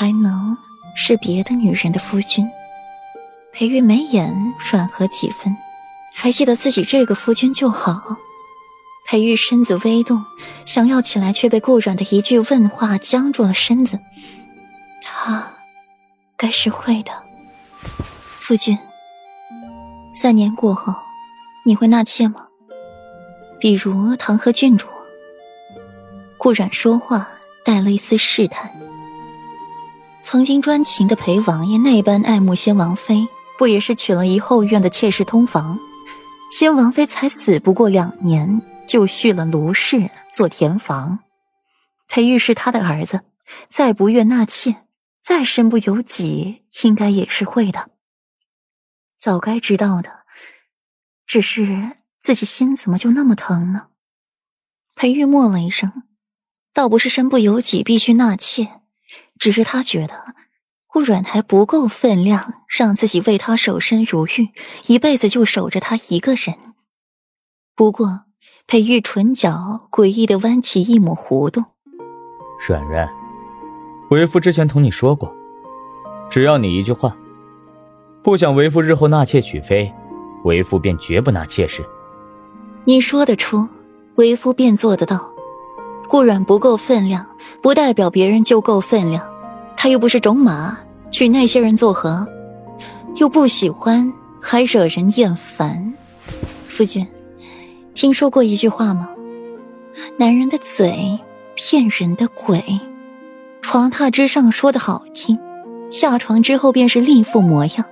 还能是别的女人的夫君？裴玉眉眼软和几分，还记得自己这个夫君就好。裴玉身子微动，想要起来，却被顾软的一句问话僵住了身子。他该是会的，夫君。三年过后，你会纳妾吗？比如唐河郡主。顾软说话带了一丝试探。曾经专情的裴王爷那般爱慕先王妃。不也是娶了一后院的妾室通房，先王妃才死不过两年，就续了卢氏做田房。裴玉是他的儿子，再不愿纳妾，再身不由己，应该也是会的。早该知道的，只是自己心怎么就那么疼呢？裴玉默了一声，倒不是身不由己必须纳妾，只是他觉得。顾软还不够分量，让自己为他守身如玉，一辈子就守着他一个人。不过，裴玉唇角诡异的弯起一抹弧度。软软，为夫之前同你说过，只要你一句话，不想为夫日后纳妾娶妃，为夫便绝不纳妾室。你说得出，为夫便做得到。顾软不够分量，不代表别人就够分量。他又不是种马，娶那些人作何？又不喜欢，还惹人厌烦。夫君，听说过一句话吗？男人的嘴骗人的鬼。床榻之上说的好听，下床之后便是另一副模样。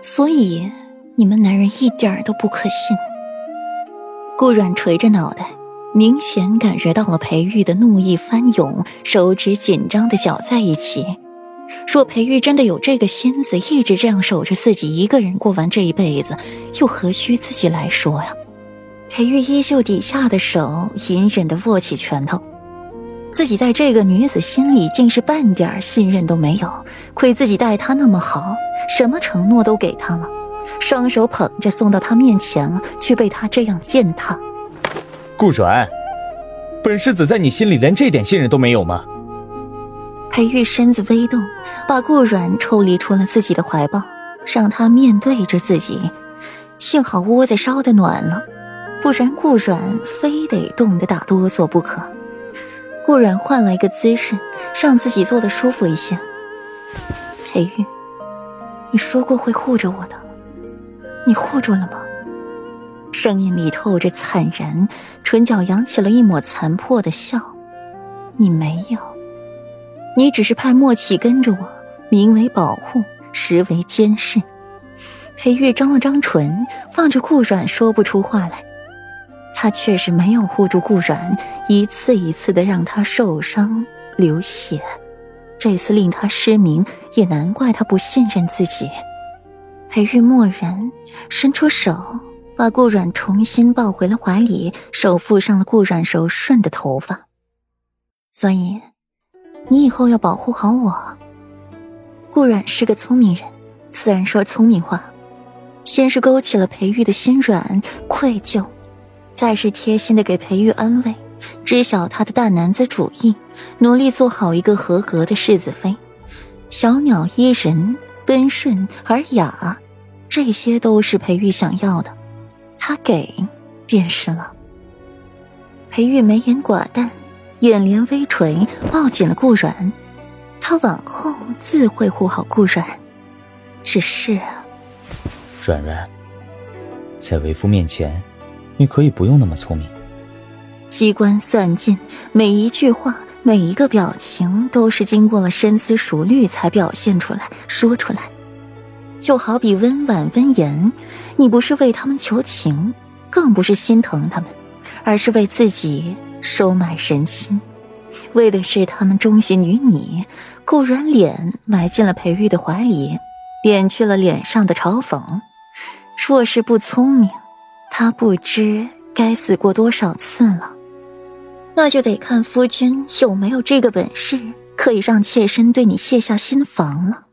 所以你们男人一点都不可信。顾软垂着脑袋。明显感觉到了裴玉的怒意翻涌，手指紧张的搅在一起。若裴玉真的有这个心思，一直这样守着自己一个人过完这一辈子，又何须自己来说呀？裴玉衣袖底下的手隐忍的握起拳头，自己在这个女子心里竟是半点信任都没有。亏自己待她那么好，什么承诺都给她了，双手捧着送到她面前了，却被她这样践踏。顾软，本世子在你心里连这点信任都没有吗？裴玉身子微动，把顾软抽离出了自己的怀抱，让他面对着自己。幸好窝子烧的暖了，不然顾软非得冻得打哆嗦不可。顾软换了一个姿势，让自己坐得舒服一些。裴玉，你说过会护着我的，你护住了吗？声音里透着惨然，唇角扬起了一抹残破的笑。你没有，你只是派莫启跟着我，名为保护，实为监视。裴玉张了张唇，放着顾软说不出话来。他确实没有护住顾软，一次一次的让他受伤流血，这次令他失明，也难怪他不信任自己。裴玉默然，伸出手。把顾软重新抱回了怀里，手抚上了顾软柔顺的头发。所以，你以后要保护好我。顾软是个聪明人，自然说聪明话。先是勾起了裴玉的心软愧疚，再是贴心的给裴玉安慰，知晓他的大男子主义，努力做好一个合格的世子妃。小鸟依人，温顺而雅，这些都是裴玉想要的。他给，便是了。裴玉眉眼寡淡，眼帘微垂，抱紧了顾软。他往后自会护好顾软。只是啊，软软，在为夫面前，你可以不用那么聪明。机关算尽，每一句话，每一个表情，都是经过了深思熟虑才表现出来、说出来。就好比温婉温言，你不是为他们求情，更不是心疼他们，而是为自己收买人心，为的是他们忠心于你。顾软脸埋进了裴玉的怀里，敛去了脸上的嘲讽。若是不聪明，他不知该死过多少次了。那就得看夫君有没有这个本事，可以让妾身对你卸下心防了。